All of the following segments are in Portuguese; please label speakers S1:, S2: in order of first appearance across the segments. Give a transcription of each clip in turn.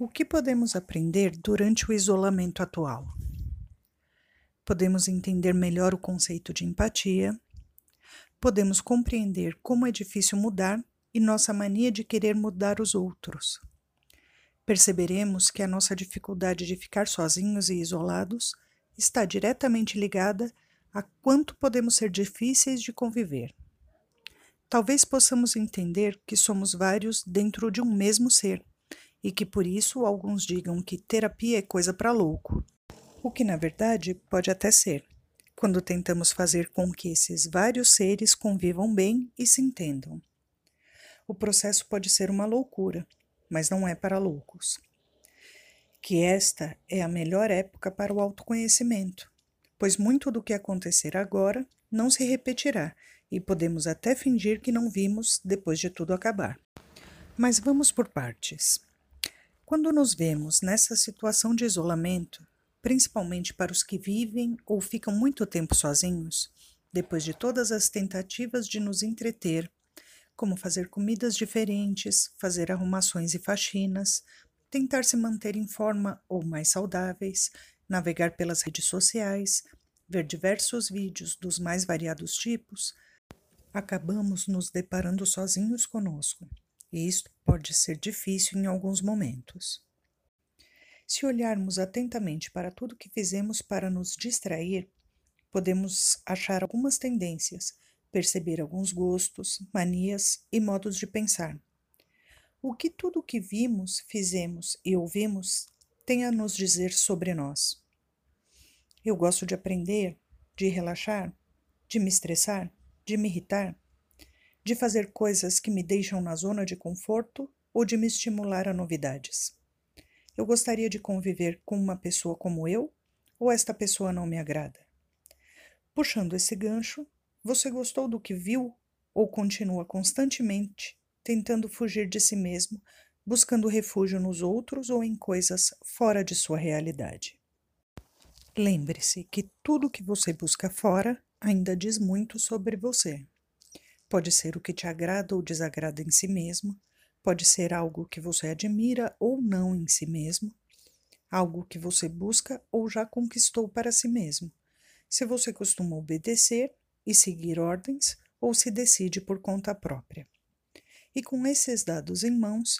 S1: O que podemos aprender durante o isolamento atual? Podemos entender melhor o conceito de empatia, podemos compreender como é difícil mudar e nossa mania de querer mudar os outros. Perceberemos que a nossa dificuldade de ficar sozinhos e isolados está diretamente ligada a quanto podemos ser difíceis de conviver. Talvez possamos entender que somos vários dentro de um mesmo ser e que por isso alguns digam que terapia é coisa para louco. O que na verdade pode até ser, quando tentamos fazer com que esses vários seres convivam bem e se entendam. O processo pode ser uma loucura, mas não é para loucos. Que esta é a melhor época para o autoconhecimento, pois muito do que acontecer agora não se repetirá e podemos até fingir que não vimos depois de tudo acabar. Mas vamos por partes. Quando nos vemos nessa situação de isolamento, principalmente para os que vivem ou ficam muito tempo sozinhos, depois de todas as tentativas de nos entreter, como fazer comidas diferentes, fazer arrumações e faxinas, tentar se manter em forma ou mais saudáveis, navegar pelas redes sociais, ver diversos vídeos dos mais variados tipos, acabamos nos deparando sozinhos conosco. E isto pode ser difícil em alguns momentos. Se olharmos atentamente para tudo que fizemos para nos distrair, podemos achar algumas tendências, perceber alguns gostos, manias e modos de pensar. O que tudo o que vimos, fizemos e ouvimos tem a nos dizer sobre nós? Eu gosto de aprender, de relaxar, de me estressar, de me irritar de fazer coisas que me deixam na zona de conforto ou de me estimular a novidades. Eu gostaria de conviver com uma pessoa como eu ou esta pessoa não me agrada? Puxando esse gancho, você gostou do que viu ou continua constantemente tentando fugir de si mesmo, buscando refúgio nos outros ou em coisas fora de sua realidade? Lembre-se que tudo que você busca fora ainda diz muito sobre você. Pode ser o que te agrada ou desagrada em si mesmo, pode ser algo que você admira ou não em si mesmo, algo que você busca ou já conquistou para si mesmo. Se você costuma obedecer e seguir ordens ou se decide por conta própria. E com esses dados em mãos,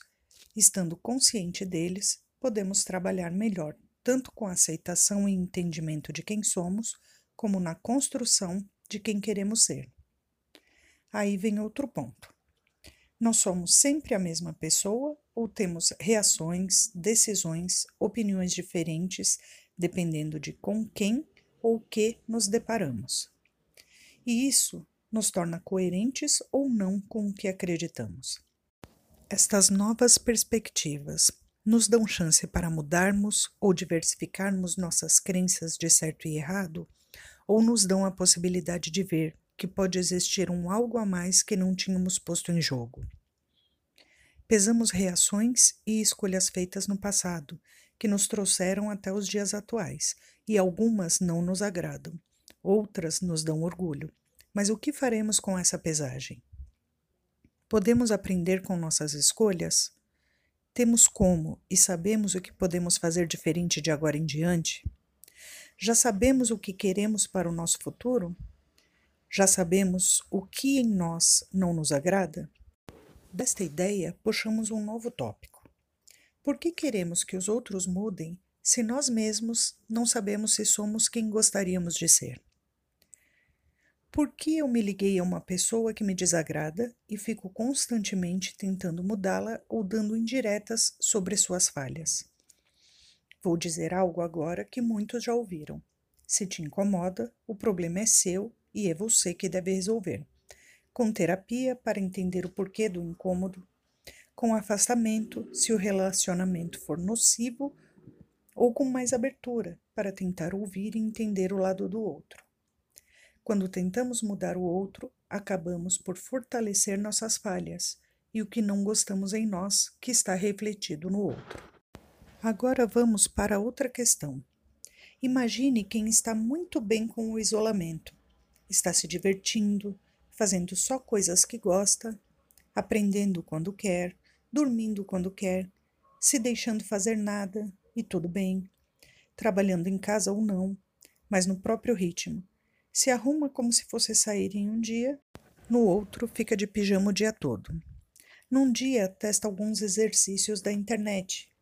S1: estando consciente deles, podemos trabalhar melhor tanto com a aceitação e entendimento de quem somos, como na construção de quem queremos ser. Aí vem outro ponto. Nós somos sempre a mesma pessoa ou temos reações, decisões, opiniões diferentes, dependendo de com quem ou que nos deparamos. E isso nos torna coerentes ou não com o que acreditamos. Estas novas perspectivas nos dão chance para mudarmos ou diversificarmos nossas crenças de certo e errado, ou nos dão a possibilidade de ver que pode existir um algo a mais que não tínhamos posto em jogo. Pesamos reações e escolhas feitas no passado, que nos trouxeram até os dias atuais, e algumas não nos agradam, outras nos dão orgulho. Mas o que faremos com essa pesagem? Podemos aprender com nossas escolhas? Temos como e sabemos o que podemos fazer diferente de agora em diante? Já sabemos o que queremos para o nosso futuro? Já sabemos o que em nós não nos agrada? Desta ideia, puxamos um novo tópico. Por que queremos que os outros mudem se nós mesmos não sabemos se somos quem gostaríamos de ser? Por que eu me liguei a uma pessoa que me desagrada e fico constantemente tentando mudá-la ou dando indiretas sobre suas falhas? Vou dizer algo agora que muitos já ouviram. Se te incomoda, o problema é seu e é você que deve resolver. Com terapia para entender o porquê do incômodo, com afastamento se o relacionamento for nocivo, ou com mais abertura para tentar ouvir e entender o lado do outro. Quando tentamos mudar o outro, acabamos por fortalecer nossas falhas e o que não gostamos em nós, que está refletido no outro. Agora vamos para outra questão. Imagine quem está muito bem com o isolamento está se divertindo, fazendo só coisas que gosta, aprendendo quando quer, dormindo quando quer, se deixando fazer nada e tudo bem, trabalhando em casa ou não, mas no próprio ritmo. Se arruma como se fosse sair em um dia, no outro fica de pijama o dia todo. Num dia testa alguns exercícios da internet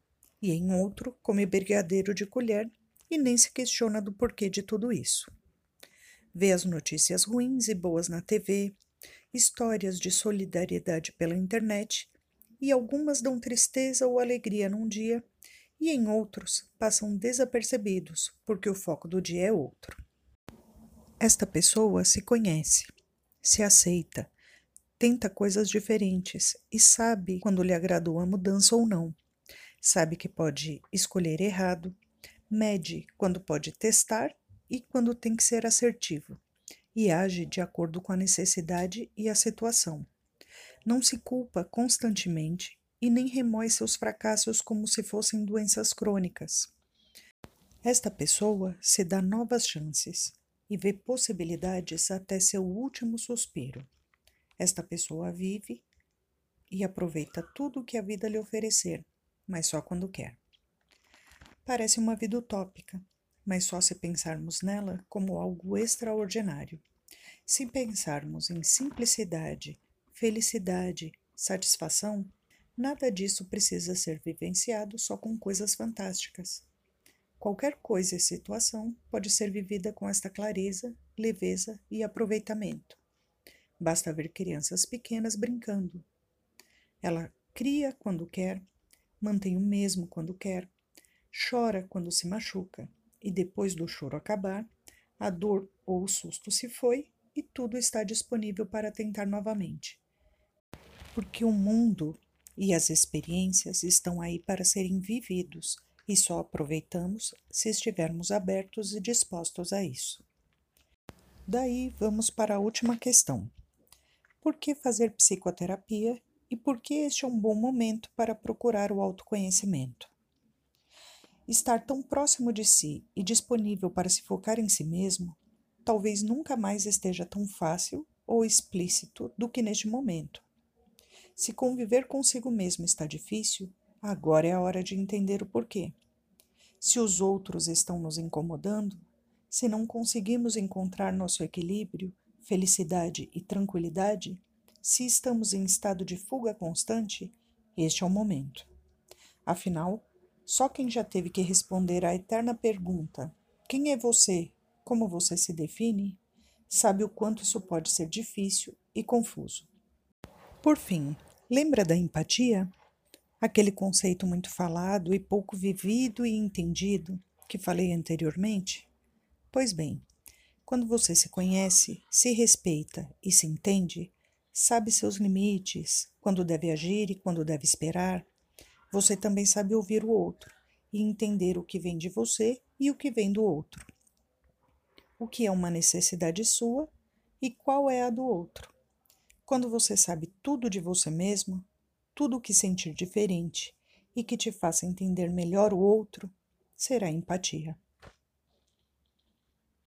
S1: e em outro come brigadeiro de colher e nem se questiona do porquê de tudo isso. Vê as notícias ruins e boas na TV, histórias de solidariedade pela internet e algumas dão tristeza ou alegria num dia e em outros passam desapercebidos porque o foco do dia é outro. Esta pessoa se conhece, se aceita, tenta coisas diferentes e sabe quando lhe agradou a mudança ou não. Sabe que pode escolher errado, mede quando pode testar e quando tem que ser assertivo, e age de acordo com a necessidade e a situação. Não se culpa constantemente e nem remói seus fracassos como se fossem doenças crônicas. Esta pessoa se dá novas chances e vê possibilidades até seu último suspiro. Esta pessoa vive e aproveita tudo o que a vida lhe oferecer, mas só quando quer. Parece uma vida utópica, mas só se pensarmos nela como algo extraordinário. Se pensarmos em simplicidade felicidade, satisfação, nada disso precisa ser vivenciado só com coisas fantásticas. Qualquer coisa e situação pode ser vivida com esta clareza, leveza e aproveitamento. Basta ver crianças pequenas brincando. Ela cria quando quer, mantém o mesmo quando quer, chora quando se machuca, e depois do choro acabar, a dor ou o susto se foi e tudo está disponível para tentar novamente porque o mundo e as experiências estão aí para serem vividos e só aproveitamos se estivermos abertos e dispostos a isso. Daí vamos para a última questão. Por que fazer psicoterapia e por que este é um bom momento para procurar o autoconhecimento? Estar tão próximo de si e disponível para se focar em si mesmo talvez nunca mais esteja tão fácil ou explícito do que neste momento. Se conviver consigo mesmo está difícil, agora é a hora de entender o porquê. Se os outros estão nos incomodando, se não conseguimos encontrar nosso equilíbrio, felicidade e tranquilidade, se estamos em estado de fuga constante, este é o momento. Afinal, só quem já teve que responder à eterna pergunta: quem é você? Como você se define? sabe o quanto isso pode ser difícil e confuso. Por fim, Lembra da empatia? Aquele conceito muito falado e pouco vivido e entendido que falei anteriormente? Pois bem, quando você se conhece, se respeita e se entende, sabe seus limites, quando deve agir e quando deve esperar, você também sabe ouvir o outro e entender o que vem de você e o que vem do outro. O que é uma necessidade sua e qual é a do outro. Quando você sabe tudo de você mesmo, tudo o que sentir diferente e que te faça entender melhor o outro, será empatia.